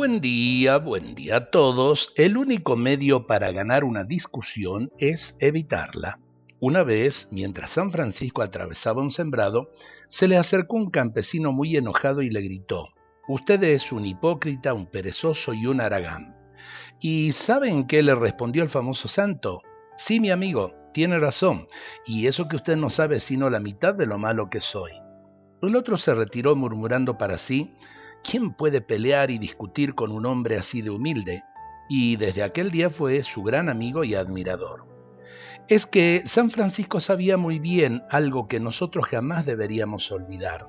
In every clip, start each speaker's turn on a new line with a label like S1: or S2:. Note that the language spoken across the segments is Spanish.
S1: Buen día, buen día a todos. El único medio para ganar una discusión es evitarla. Una vez, mientras San Francisco atravesaba un sembrado, se le acercó un campesino muy enojado y le gritó, Usted es un hipócrita, un perezoso y un aragán. ¿Y saben qué le respondió el famoso santo? Sí, mi amigo, tiene razón, y eso que usted no sabe sino la mitad de lo malo que soy. El otro se retiró murmurando para sí, ¿quién puede pelear y discutir con un hombre así de humilde? Y desde aquel día fue su gran amigo y admirador. Es que San Francisco sabía muy bien algo que nosotros jamás deberíamos olvidar,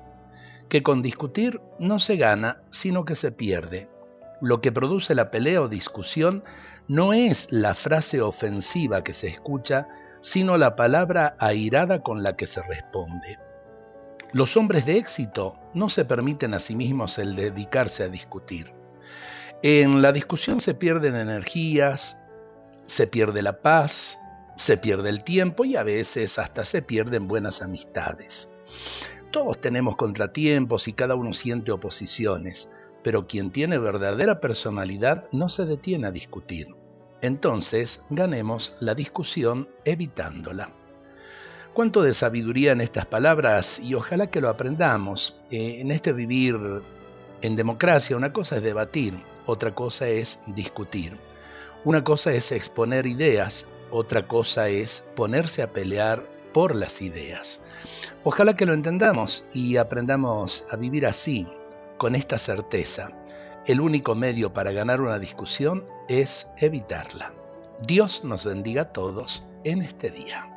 S1: que con discutir no se gana, sino que se pierde. Lo que produce la pelea o discusión no es la frase ofensiva que se escucha, sino la palabra airada con la que se responde. Los hombres de éxito no se permiten a sí mismos el dedicarse a discutir. En la discusión se pierden energías, se pierde la paz, se pierde el tiempo y a veces hasta se pierden buenas amistades. Todos tenemos contratiempos y cada uno siente oposiciones, pero quien tiene verdadera personalidad no se detiene a discutir. Entonces, ganemos la discusión evitándola. Cuánto de sabiduría en estas palabras y ojalá que lo aprendamos. Eh, en este vivir en democracia, una cosa es debatir, otra cosa es discutir. Una cosa es exponer ideas, otra cosa es ponerse a pelear por las ideas. Ojalá que lo entendamos y aprendamos a vivir así, con esta certeza. El único medio para ganar una discusión es evitarla. Dios nos bendiga a todos en este día.